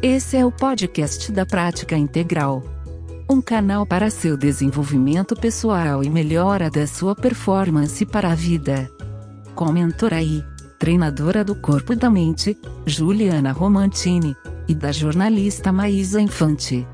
Esse é o podcast da Prática Integral. Um canal para seu desenvolvimento pessoal e melhora da sua performance para a vida. Com mentoraí, treinadora do corpo e da mente, Juliana Romantini, e da jornalista Maísa Infante.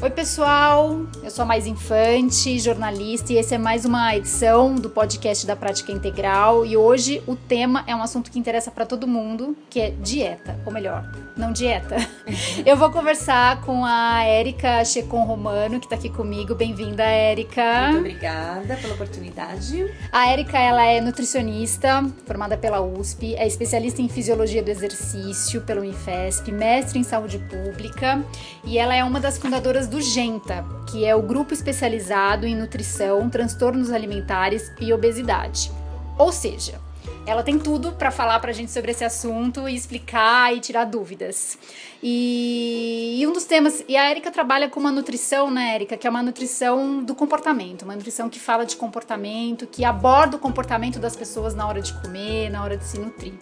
Oi, pessoal. Eu sou a Mais Infante, jornalista, e esse é mais uma edição do podcast da Prática Integral. E hoje o tema é um assunto que interessa para todo mundo, que é dieta, ou melhor, não dieta. Eu vou conversar com a Érica Checon Romano, que está aqui comigo. Bem-vinda, Érica. Muito obrigada pela oportunidade. A Érica, ela é nutricionista, formada pela USP, é especialista em fisiologia do exercício pela Unifesp, mestre em saúde pública, e ela é uma das fundadoras do do Genta, que é o grupo especializado em nutrição, transtornos alimentares e obesidade. Ou seja, ela tem tudo para falar para a gente sobre esse assunto e explicar e tirar dúvidas. E, e um dos temas. E a Erika trabalha com uma nutrição, né, Erika? Que é uma nutrição do comportamento. Uma nutrição que fala de comportamento, que aborda o comportamento das pessoas na hora de comer, na hora de se nutrir.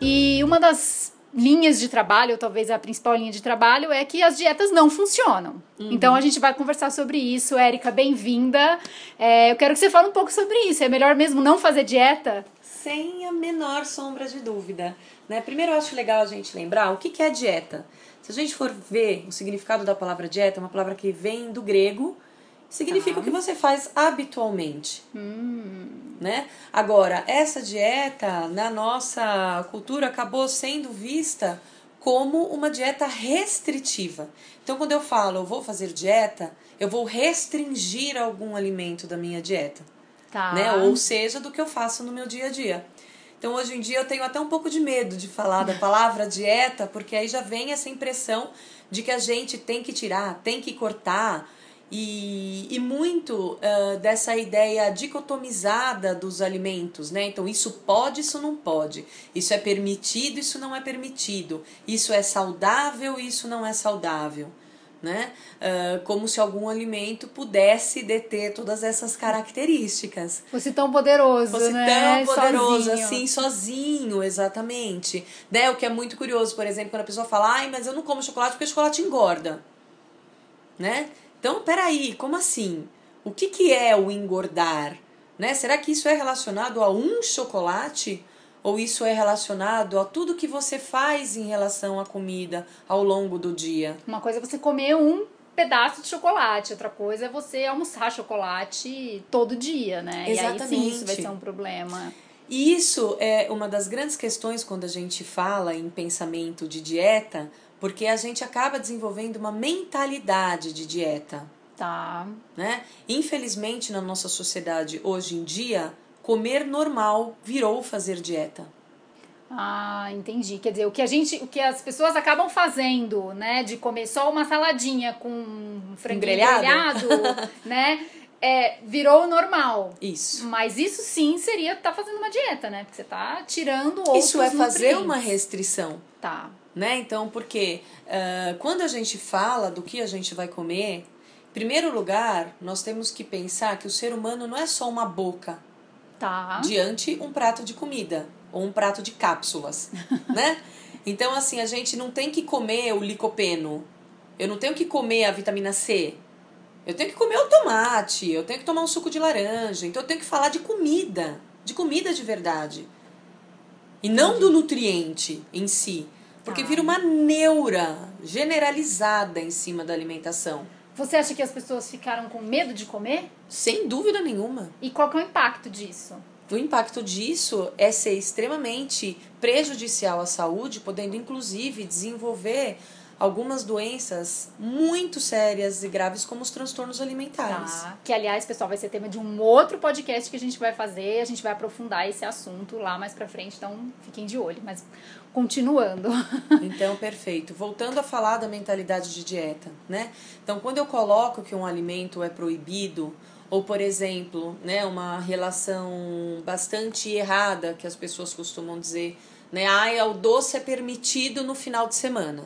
E uma das linhas de trabalho, ou talvez a principal linha de trabalho, é que as dietas não funcionam. Uhum. Então a gente vai conversar sobre isso. Érica, bem-vinda. É, eu quero que você fale um pouco sobre isso. É melhor mesmo não fazer dieta? Sem a menor sombra de dúvida. Né? Primeiro eu acho legal a gente lembrar o que, que é dieta. Se a gente for ver o significado da palavra dieta, é uma palavra que vem do grego, significa tá. o que você faz habitualmente. Hum né? Agora, essa dieta na nossa cultura acabou sendo vista como uma dieta restritiva. Então, quando eu falo eu vou fazer dieta, eu vou restringir algum alimento da minha dieta. Tá. Né? Ou seja, do que eu faço no meu dia a dia. Então, hoje em dia, eu tenho até um pouco de medo de falar da palavra dieta, porque aí já vem essa impressão de que a gente tem que tirar, tem que cortar, e, e muito uh, dessa ideia dicotomizada dos alimentos, né? Então, isso pode, isso não pode. Isso é permitido, isso não é permitido. Isso é saudável, isso não é saudável. Né? Uh, como se algum alimento pudesse deter todas essas características. Fosse tão poderoso, Fosse né? tão poderoso sozinho. assim, sozinho, exatamente. Né? O que é muito curioso, por exemplo, quando a pessoa fala, ai, mas eu não como chocolate porque chocolate engorda. Né? Então, peraí, como assim? O que, que é o engordar? Né? Será que isso é relacionado a um chocolate? Ou isso é relacionado a tudo que você faz em relação à comida ao longo do dia? Uma coisa é você comer um pedaço de chocolate, outra coisa é você almoçar chocolate todo dia, né? Exatamente. E aí sim isso vai ser um problema. E isso é uma das grandes questões quando a gente fala em pensamento de dieta, porque a gente acaba desenvolvendo uma mentalidade de dieta. Tá. Né? Infelizmente, na nossa sociedade hoje em dia, comer normal virou fazer dieta. Ah, entendi. Quer dizer, o que a gente, o que as pessoas acabam fazendo, né, de comer só uma saladinha com frango grelhado, grelhado né, é, virou normal. Isso. Mas isso sim seria estar tá fazendo uma dieta, né? Porque você tá tirando outros Isso é fazer uma restrição. Tá né? Então, porque uh, quando a gente fala do que a gente vai comer, em primeiro lugar, nós temos que pensar que o ser humano não é só uma boca tá. diante um prato de comida ou um prato de cápsulas, né? Então, assim, a gente não tem que comer o licopeno. Eu não tenho que comer a vitamina C. Eu tenho que comer o tomate, eu tenho que tomar um suco de laranja. Então, eu tenho que falar de comida, de comida de verdade. E não do nutriente em si. Porque vira uma neura generalizada em cima da alimentação. Você acha que as pessoas ficaram com medo de comer? Sem dúvida nenhuma. E qual é o impacto disso? O impacto disso é ser extremamente prejudicial à saúde, podendo inclusive desenvolver algumas doenças muito sérias e graves como os transtornos alimentares. Tá. Que aliás, pessoal, vai ser tema de um outro podcast que a gente vai fazer, a gente vai aprofundar esse assunto lá mais para frente, então fiquem de olho, mas continuando. então, perfeito. Voltando a falar da mentalidade de dieta, né? Então, quando eu coloco que um alimento é proibido, ou por exemplo, né, uma relação bastante errada que as pessoas costumam dizer, né, ah, o doce é permitido no final de semana.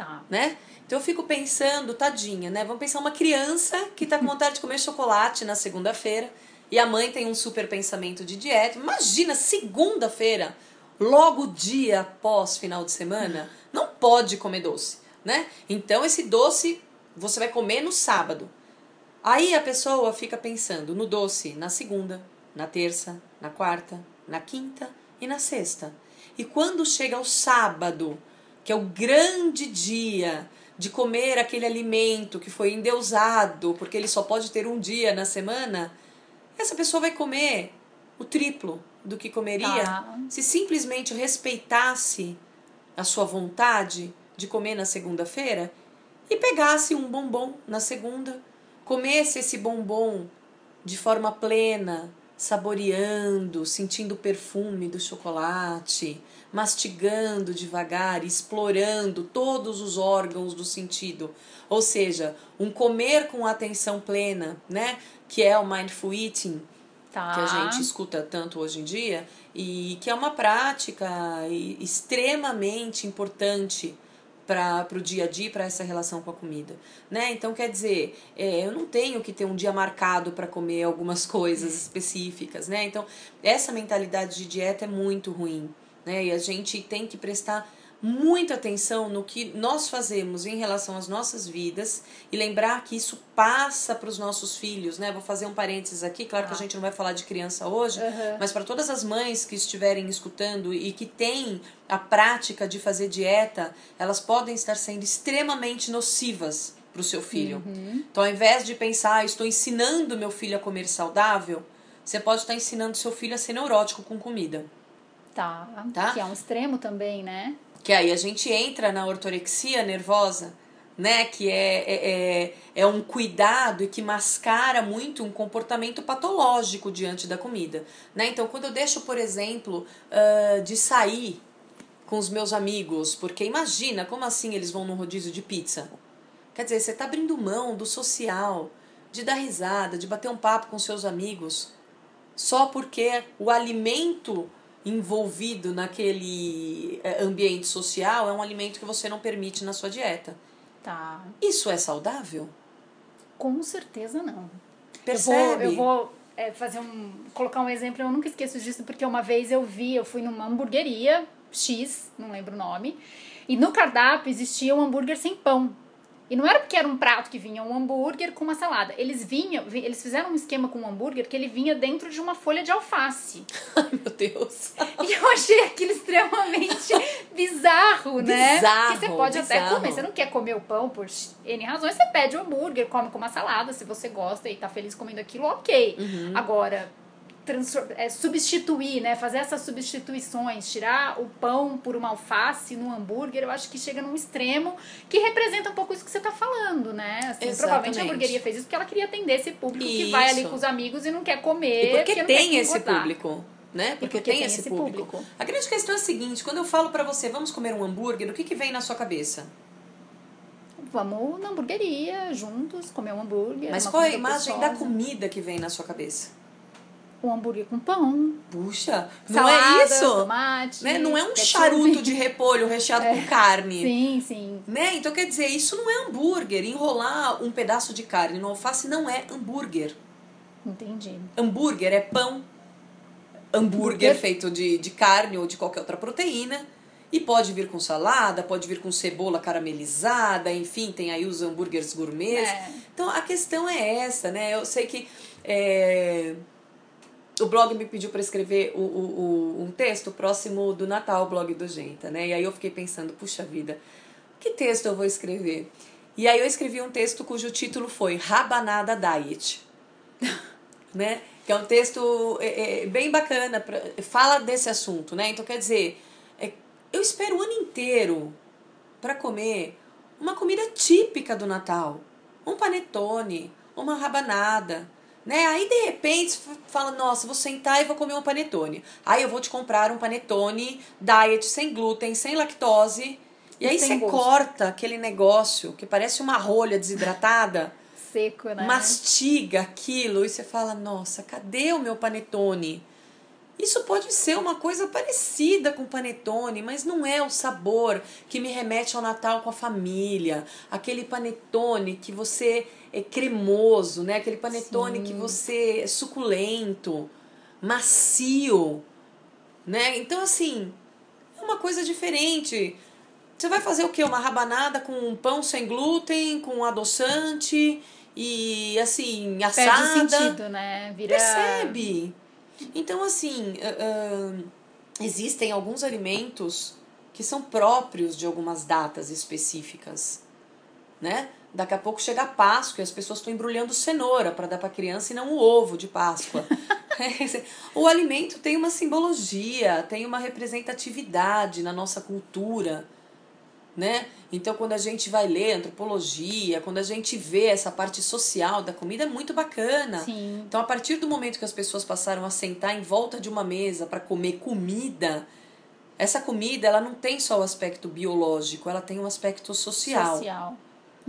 Tá. Né? Então eu fico pensando, tadinha, né? Vamos pensar uma criança que tá com vontade de comer chocolate na segunda-feira e a mãe tem um super pensamento de dieta. Imagina, segunda-feira, logo dia após final de semana. Não pode comer doce, né? Então esse doce você vai comer no sábado. Aí a pessoa fica pensando no doce na segunda, na terça, na quarta, na quinta e na sexta. E quando chega o sábado, que é o grande dia de comer aquele alimento que foi endeusado, porque ele só pode ter um dia na semana, essa pessoa vai comer o triplo do que comeria Tá. se simplesmente respeitasse a sua vontade de comer na segunda-feira e pegasse um bombom na segunda, comesse esse bombom de forma plena, saboreando, sentindo o perfume do chocolate, mastigando devagar, explorando todos os órgãos do sentido. Ou seja, um comer com atenção plena, né? Que é o mindful eating, Tá. que a gente escuta tanto hoje em dia e que é uma prática extremamente importante para o dia a dia, para essa relação com a comida, né? Então quer dizer, é, eu não tenho que ter um dia marcado para comer algumas coisas específicas, né? Então essa mentalidade de dieta é muito ruim, né? E a gente tem que prestar muita atenção no que nós fazemos em relação às nossas vidas e lembrar que isso passa para os nossos filhos, né? Vou fazer um parênteses aqui, claro que a Tá. gente não vai falar de criança hoje, Aham. mas para todas as mães que estiverem escutando e que têm a prática de fazer dieta, elas podem estar sendo extremamente nocivas para o seu filho. Uhum. Então, ao invés de pensar, "Ah, estou ensinando meu filho a comer saudável, você pode estar ensinando seu filho a ser neurótico com comida. Tá. Tá? Que é um extremo também, né? Que aí a gente entra na ortorexia nervosa, né? Que é, é, é, é um cuidado e que mascara muito um comportamento patológico diante da comida. Né? Então, quando eu deixo, por exemplo, ah, de sair com os meus amigos, porque imagina, como assim eles vão num rodízio de pizza? Quer dizer, você está abrindo mão do social, de dar risada, de bater um papo com seus amigos, só porque o alimento envolvido naquele eh, ambiente social é um alimento que você não permite na sua dieta. Tá. Isso é saudável? Com certeza não. Percebe? Eu vou, eu vou é, fazer um. colocar um exemplo, eu nunca esqueço disso, porque uma vez eu vi, eu fui numa hamburgueria X, não lembro o nome, e no cardápio existia um hambúrguer sem pão. E não era porque era um prato que vinha um hambúrguer com uma salada. Eles vinham, vi- eles fizeram um esquema com o hambúrguer que ele vinha dentro de uma folha de alface. Ai, meu Deus. E eu achei aquilo extremamente bizarro, né? Bizarro, Porque você pode até bizarro. comer. Você não quer comer o pão por N razões, você pede o hambúrguer, come com uma salada. Se você gosta e tá feliz comendo aquilo, ok. Uhum. Agora, é, substituir, né? Fazer essas substituições, tirar o pão por uma alface no hambúrguer, eu acho que chega num extremo que representa um pouco isso que você tá falando, né? Assim, provavelmente a hamburgueria fez isso porque ela queria atender esse público que vai ali Isso. com os amigos e não quer comer. E porque quer tem se esse público, né? Porque, porque tem, tem esse, esse público. público. A grande questão é a seguinte, quando eu falo pra você, vamos comer um hambúrguer, o que que vem na sua cabeça? Vamos na hamburgueria juntos, comer um hambúrguer. Mas qual é a imagem da gostosa. comida que vem na sua cabeça? Um hambúrguer com pão, Puxa, não salada, é isso? tomate. Né? Não é um charuto de repolho recheado com carne. Sim, sim. Né? Então quer dizer, isso não é hambúrguer. Enrolar um pedaço de carne no alface não é hambúrguer. Entendi. Hambúrguer é pão. Hambúrguer Hambúrguer. feito de, de carne ou de qualquer outra proteína. E pode vir com salada, pode vir com cebola caramelizada, enfim, tem aí os hambúrgueres gourmets. É. Então a questão é essa, né? Eu sei que é, o blog me pediu para escrever o, o, o- um texto próximo do Natal, o blog do Genta, né? E aí eu fiquei pensando, puxa vida, que texto eu vou escrever? E aí eu escrevi um texto cujo título foi Rabanada Diet, né? Que é um texto é, é, bem bacana, pra, fala desse assunto, né? Então quer dizer, é, eu espero o ano inteiro para comer uma comida típica do Natal, um panetone, uma rabanada, né? Aí de repente você fala, nossa, vou sentar e vou comer um panetone. Aí eu vou te comprar um panetone diet sem glúten, sem lactose. E E aí você gosto. corta aquele negócio que parece uma rolha desidratada, Seco, né? mastiga aquilo e você fala, nossa, cadê o meu panetone? Isso pode ser uma coisa parecida com panetone, mas não é o sabor que me remete ao Natal com a família. Aquele panetone que você é cremoso, né? Aquele panetone Sim. que você é suculento, macio, né? Então assim, é uma coisa diferente. Você vai fazer o quê? Uma rabanada com pão sem glúten, com adoçante e assim, assada. Perde sentido, né? Vira... Percebe? Então, assim, uh, uh, existem alguns alimentos que são próprios de algumas datas específicas, né? Daqui a pouco chega a Páscoa e as pessoas estão embrulhando cenoura para dar para a criança e não o ovo de Páscoa. o alimento tem uma simbologia, tem uma representatividade na nossa cultura, né? Então, quando a gente vai ler antropologia, quando a gente vê essa parte social da comida, é muito bacana. Sim. Então, a partir do momento que as pessoas passaram a sentar em volta de uma mesa para comer comida, essa comida ela não tem só o aspecto biológico, ela tem um aspecto social. Social.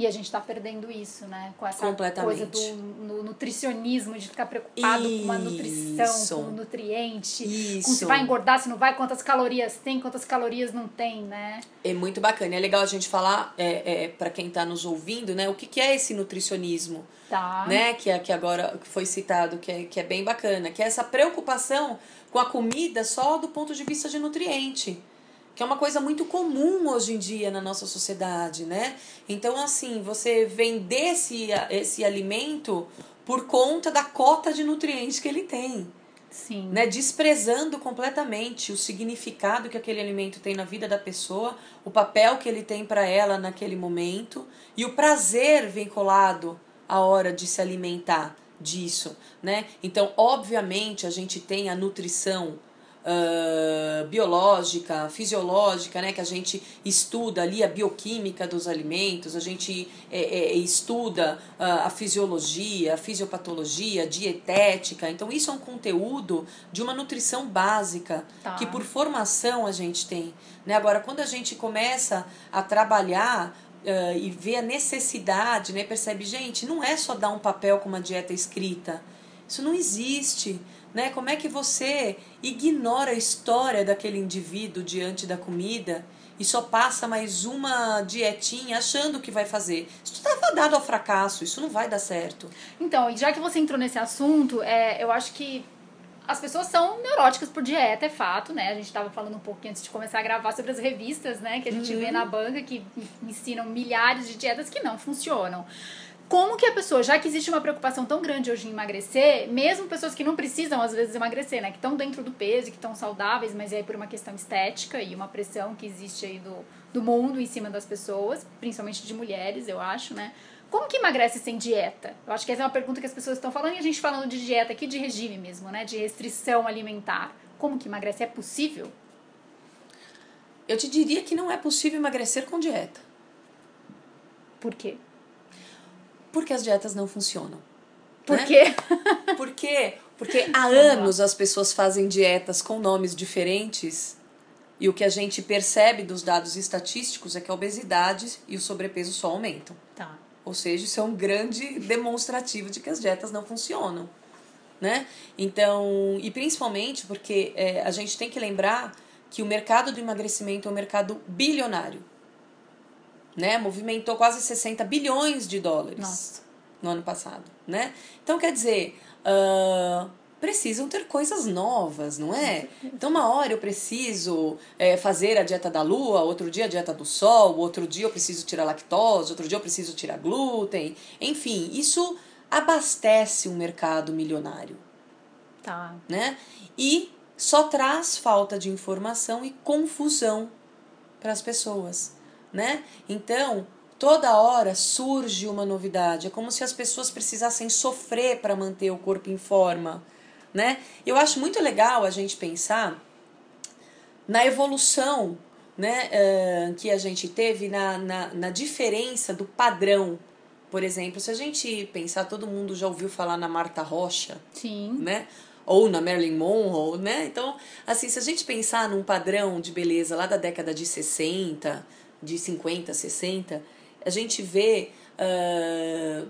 E a gente está perdendo isso, né? Com essa coisa do no, nutricionismo, de ficar preocupado isso. com uma nutrição, com um nutriente, isso. com se vai engordar, se não vai, quantas calorias tem, quantas calorias não tem, né? É muito bacana. É legal a gente falar é, é para quem está nos ouvindo, né? O que, que é esse nutricionismo? Tá. Né? Que, é, que agora foi citado, que é, que é bem bacana. Que é essa preocupação com a comida só do ponto de vista de nutriente que é uma coisa muito comum hoje em dia na nossa sociedade, né? Então, assim, você vender esse, esse alimento por conta da cota de nutrientes que ele tem. Sim. Né? Desprezando completamente o significado que aquele alimento tem na vida da pessoa, o papel que ele tem para ela naquele momento e o prazer vinculado à hora de se alimentar disso, né? Então, obviamente, a gente tem a nutrição uh, biológica, fisiológica, né, que a gente estuda ali a bioquímica dos alimentos, a gente é, é, estuda uh, a fisiologia, a fisiopatologia, a dietética. Então, isso é um conteúdo de uma nutrição básica tá. que, por formação, a gente tem. Né? Agora, quando a gente começa a trabalhar Uh, e vê a necessidade, né? Percebe, gente, não é só dar um papel com uma dieta escrita. Isso não existe. Né? Como é que você ignora a história daquele indivíduo diante da comida e só passa mais uma dietinha achando que vai fazer? Isso estava dado ao fracasso, isso não vai dar certo. Então, já que você entrou nesse assunto, é, eu acho que as pessoas são neuróticas por dieta, é fato, né? A gente estava falando um pouco antes de começar a gravar sobre as revistas, né? Que a gente uhum. vê na banca que ensinam milhares de dietas que não funcionam como que a pessoa, já que existe uma preocupação tão grande hoje em emagrecer, mesmo pessoas que não precisam às vezes emagrecer, né, que estão dentro do peso, que estão saudáveis, mas é por uma questão estética e uma pressão que existe aí do, do mundo em cima das pessoas, principalmente de mulheres, eu acho, né? Como que emagrece sem dieta? Eu acho que essa é uma pergunta que as pessoas estão falando e a gente falando de dieta aqui, de regime mesmo, né, de restrição alimentar. Como que emagrece? É possível? Eu te diria que não é possível emagrecer com dieta. Por quê? Porque as dietas não funcionam. Por né? quê? Por quê? Porque há anos as pessoas fazem dietas com nomes diferentes e o que a gente percebe dos dados estatísticos é que a obesidade e o sobrepeso só aumentam. Tá. Ou seja, isso é um grande demonstrativo de que as dietas não funcionam. Né? Então, e principalmente porque é, a gente tem que lembrar que o mercado do emagrecimento é um mercado bilionário né? Movimentou quase 60 bilhões de dólares Nossa. no ano passado, né? Então, quer dizer, uh, precisam ter coisas novas, não é? Então, uma hora eu preciso é, fazer a dieta da lua, outro dia a dieta do sol, outro dia eu preciso tirar lactose, outro dia eu preciso tirar glúten. Enfim, isso abastece um mercado milionário. Tá. Né? E só traz falta de informação e confusão para as pessoas né? Então, toda hora surge uma novidade. É como se as pessoas precisassem sofrer para manter o corpo em forma, né? Eu acho muito legal a gente pensar na evolução né, uh, que a gente teve na, na, na diferença do padrão. Por exemplo, se a gente pensar, todo mundo já ouviu falar na Marta Rocha, Sim. né? Ou na Marilyn Monroe, né? Então, assim, se a gente pensar num padrão de beleza lá da década de 60, de 50, 60, a gente vê uh,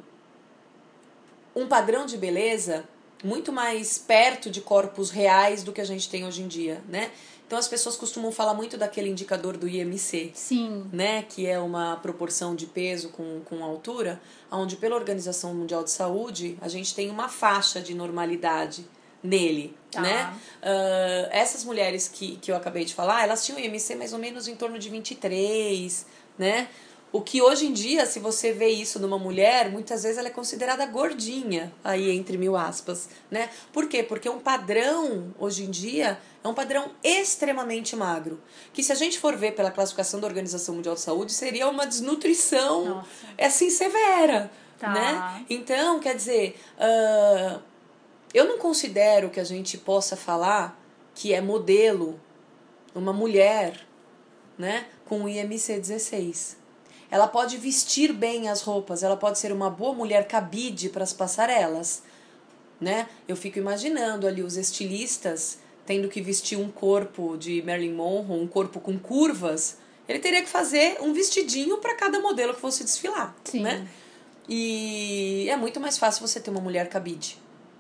um padrão de beleza muito mais perto de corpos reais do que a gente tem hoje em dia, né? Então as pessoas costumam falar muito daquele indicador do IMC, Sim. né, que é uma proporção de peso com, com altura, onde pela Organização Mundial de Saúde a gente tem uma faixa de normalidade, nele, Tá. né? Ah, essas mulheres que, que eu acabei de falar, elas tinham IMC mais ou menos em torno de 23, né? O que hoje em dia, se você vê isso numa mulher, muitas vezes ela é considerada gordinha, aí entre mil aspas, né? Por quê? Porque um padrão, hoje em dia, é um padrão extremamente magro. Que se a gente for ver pela classificação da Organização Mundial de Saúde, seria uma desnutrição, Nossa. é assim, severa, Tá. né? Então, quer dizer, ah, eu não considero que a gente possa falar que é modelo uma mulher, né, com IMC 16. Ela pode vestir bem as roupas, ela pode ser uma boa mulher cabide para as passarelas, né? Eu fico imaginando ali os estilistas tendo que vestir um corpo de Marilyn Monroe, um corpo com curvas, ele teria que fazer um vestidinho para cada modelo que fosse desfilar, Sim. né? E é muito mais fácil você ter uma mulher cabide.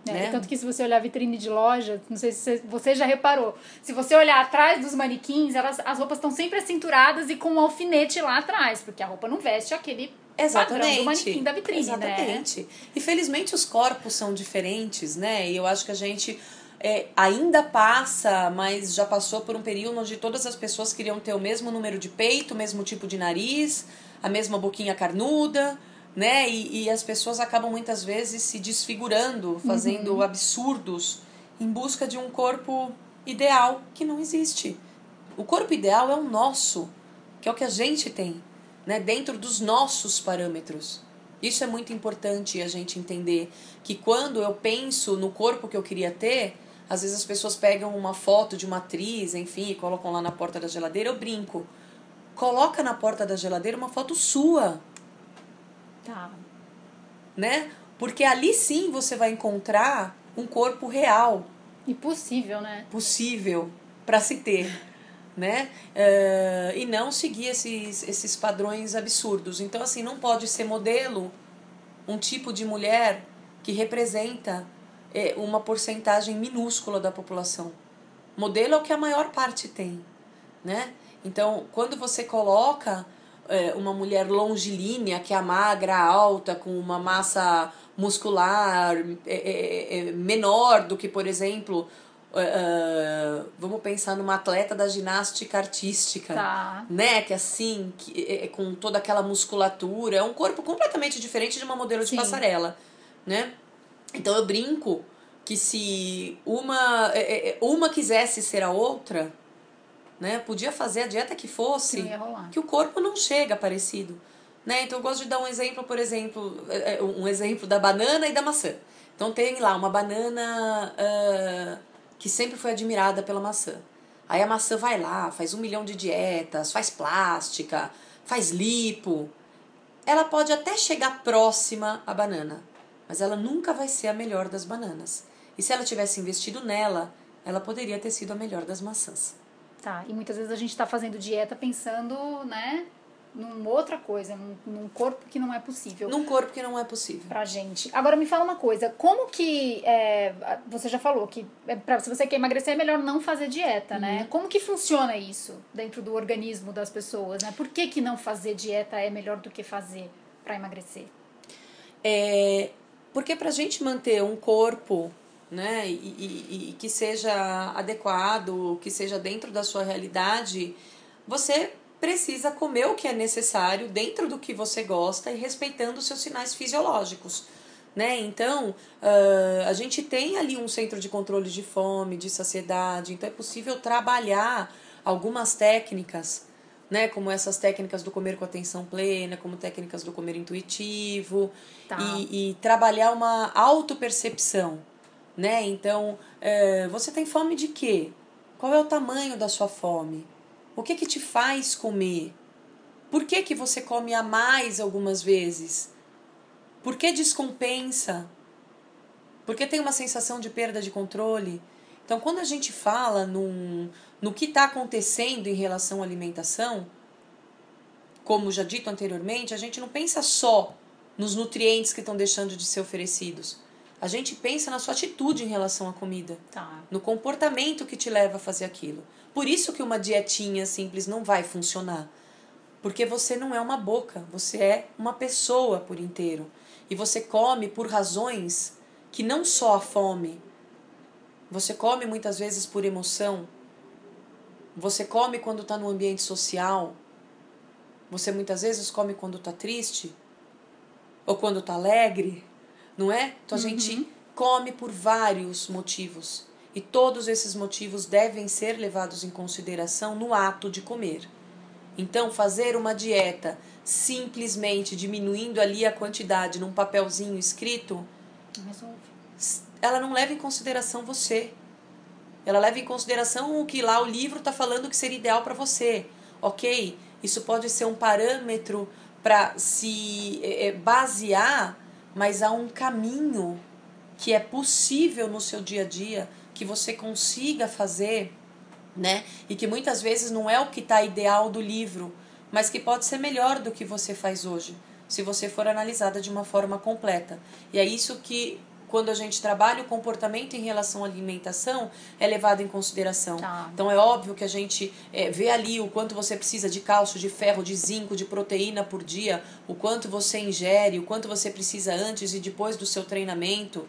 É, né? Tanto que se você olhar a vitrine de loja, não sei se você, já reparou, se você olhar atrás dos manequins, elas, as roupas estão sempre acinturadas e com um alfinete lá atrás, porque a roupa não veste aquele padrão do manequim da vitrine, né? Exatamente. E felizmente os corpos são diferentes, né? E eu acho que a gente é, ainda passa, mas já passou por um período onde todas as pessoas queriam ter o mesmo número de peito, o mesmo tipo de nariz, a mesma boquinha carnuda, né? E, e as pessoas acabam muitas vezes se desfigurando, fazendo absurdos em busca de um corpo ideal que não existe. O corpo ideal é o nosso, que é o que a gente tem, né? Dentro dos nossos parâmetros. Isso é muito importante a gente entender que quando eu penso no corpo que eu queria ter, às vezes as pessoas pegam uma foto de uma atriz, enfim, e colocam lá na porta da geladeira, eu brinco. Coloca na porta da geladeira uma foto sua, Tá. né? Porque ali sim você vai encontrar um corpo real, Impossível, né? possível para se ter, né? Eh, e não seguir esses, esses padrões absurdos. Então, assim, não pode ser modelo um tipo de mulher que representa eh, uma porcentagem minúscula da população. Modelo é o que a maior parte tem, né? Então, quando você coloca eh, uma mulher longilínea, que é magra, alta, com uma massa muscular eh, eh, eh, menor do que, por exemplo, eh, vamos pensar numa atleta da ginástica artística Tá. né? Que assim, que, é, é com toda aquela musculatura, é um corpo completamente diferente de uma modelo de Sim. passarela, né? Então eu brinco que se uma, é, é, uma quisesse ser a outra, né? Podia fazer a dieta que fosse, Que que o corpo não chega parecido. Né? Então eu gosto de dar um exemplo, por exemplo, é, é, um exemplo da banana e da maçã. Então tem lá uma banana ah, que sempre foi admirada pela maçã. Aí a maçã vai lá, faz um milhão de dietas, faz plástica, faz lipo. Ela pode até chegar próxima à banana, mas ela nunca vai ser a melhor das bananas. E se ela tivesse investido nela, ela poderia ter sido a melhor das maçãs. Tá. E muitas vezes a gente tá fazendo dieta pensando, né, numa outra coisa, num, num corpo que não é possível. Num corpo que não é possível. pra gente. Agora me fala uma coisa, como que é, você já falou que é pra, se você quer emagrecer é melhor não fazer dieta, né? Como que funciona isso dentro do organismo das pessoas, né? Por que, que não fazer dieta é melhor do que fazer pra emagrecer? É, porque pra gente manter um corpo né, e, e, e que seja adequado, que seja dentro da sua realidade, você precisa comer o que é necessário dentro do que você gosta e respeitando os seus sinais fisiológicos. Né? Então, ah, a gente tem ali um centro de controle de fome, de saciedade, então é possível trabalhar algumas técnicas, né? como essas técnicas do comer com atenção plena, como técnicas do comer intuitivo, Tá. e, e trabalhar uma autopercepção. Né? Então, eh, você tem fome de quê? Qual é o tamanho da sua fome? O que que te faz comer? Por que que você come a mais algumas vezes? Por que descompensa? Por que tem uma sensação de perda de controle? Então, quando a gente fala num, no que está acontecendo em relação à alimentação, como já dito anteriormente, a gente não pensa só nos nutrientes que estão deixando de ser oferecidos. A gente pensa na sua atitude em relação à comida Tá. no comportamento que te leva a fazer aquilo. Por isso que uma dietinha simples não vai funcionar. Porque você não é uma boca, você é uma pessoa por inteiro. E você come por razões que não só a fome, Você come muitas vezes por emoção. Você come quando está no ambiente social. Você muitas vezes come quando está triste ou quando está alegre, não é? Então a uhum. gente come por vários motivos e todos esses motivos devem ser levados em consideração no ato de comer. Então, fazer uma dieta simplesmente diminuindo ali a quantidade num papelzinho escrito, Resolve. ela não leva em consideração você. Ela leva em consideração o que lá o livro está falando que seria ideal para você. Ok? Isso pode ser um parâmetro para se é, basear, mas há um caminho que é possível no seu dia a dia que você consiga fazer, né? E que muitas vezes não é o que está ideal do livro, mas que pode ser melhor do que você faz hoje, se você for analisada de uma forma completa. E é isso que quando a gente trabalha o comportamento em relação à alimentação, é levado em consideração. Tá. Então é óbvio que a gente é, vê ali o quanto você precisa de cálcio, de ferro, de zinco, de proteína por dia, o quanto você ingere, o quanto você precisa antes e depois do seu treinamento.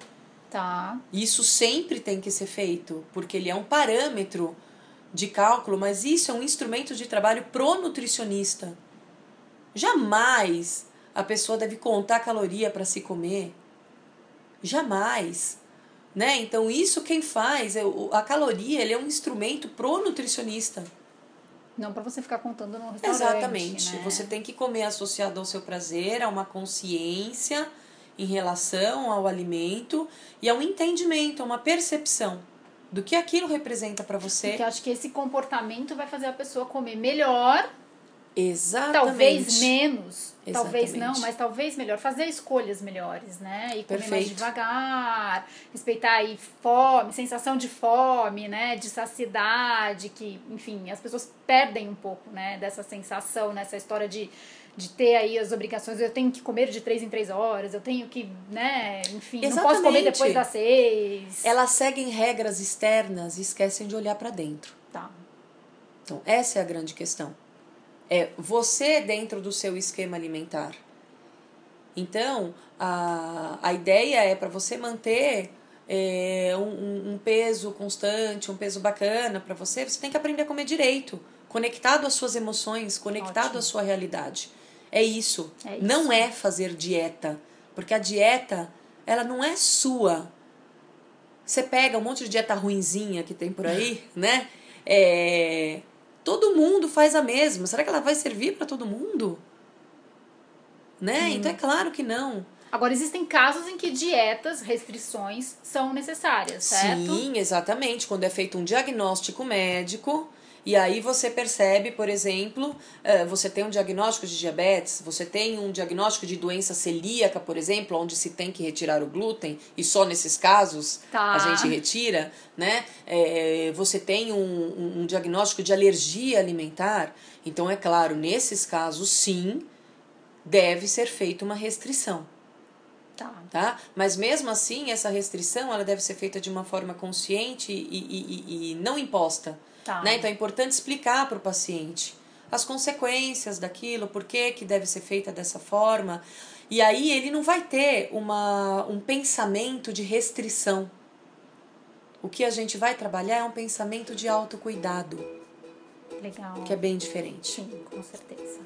Tá. Isso sempre tem que ser feito, porque ele é um parâmetro de cálculo, mas isso é um instrumento de trabalho pro nutricionista. Jamais a pessoa deve contar caloria para se comer. Jamais. Né? Então, isso quem faz, é a caloria ele é um instrumento pro nutricionista. Não para você ficar contando no restaurante. Exatamente. Né? Você tem que comer associado ao seu prazer, a uma consciência em relação ao alimento e ao entendimento, a uma percepção do que aquilo representa para você. Porque acho que esse comportamento vai fazer a pessoa comer melhor. Exatamente. Talvez menos, Exatamente. talvez não, mas talvez melhor. Fazer escolhas melhores, né? E comer Perfeito. mais devagar, respeitar aí fome, sensação de fome, né? De saciedade, que, enfim, as pessoas perdem um pouco, né? Dessa sensação, nessa história de de ter aí as obrigações, eu tenho que comer de três em três horas, eu tenho que, né, enfim, Exatamente. não posso comer depois das seis. Elas seguem regras externas e esquecem de olhar para dentro. Tá. Então, essa é a grande questão. É você dentro do seu esquema alimentar. Então, a, a ideia é para você manter é, um, um peso constante, um peso bacana para você, você tem que aprender a comer direito, conectado às suas emoções, conectado Ótimo. à sua realidade. É isso. é isso. Não é fazer dieta. Porque a dieta, ela não é sua. Você pega um monte de dieta ruinzinha que tem por aí, né? É, todo mundo faz a mesma. Será que ela vai servir para todo mundo? Né? Hum. Então é claro que não. Agora, existem casos em que dietas, restrições são necessárias, certo? Sim, exatamente. Quando é feito um diagnóstico médico, e aí você percebe, por exemplo, eh, você tem um diagnóstico de diabetes, você tem um diagnóstico de doença celíaca, por exemplo, onde se tem que retirar o glúten, e só nesses casos tá. a gente retira, né? É, você tem um, um diagnóstico de alergia alimentar, então é claro, nesses casos sim, deve ser feita uma restrição. Tá. tá. Mas mesmo assim, essa restrição ela deve ser feita de uma forma consciente e, e, e, e não imposta. Tá. Né? Então é importante explicar para o paciente as consequências daquilo, por que, que deve ser feita dessa forma. E aí ele não vai ter uma, um pensamento de restrição. O que a gente vai trabalhar é um pensamento de autocuidado. Legal. Que é bem diferente. Sim, com certeza.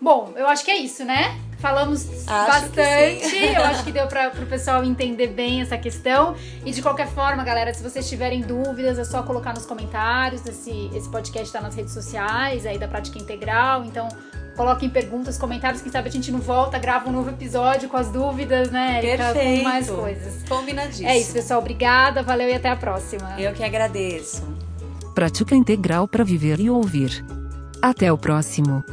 Bom, eu acho que é isso, né? Falamos acho bastante. Eu acho que deu para o pessoal entender bem essa questão. E de qualquer forma, galera, se vocês tiverem dúvidas, é só colocar nos comentários. Esse, esse podcast está nas redes sociais aí da Prática Integral. Então, coloquem perguntas, comentários. Quem sabe a gente não volta, grava um novo episódio com as dúvidas, né, Erika? Perfeito. Com mais coisas. Combinadíssimo. É isso, pessoal. Obrigada, valeu e até a próxima. Eu que agradeço. Prática Integral para viver e ouvir. Até o próximo.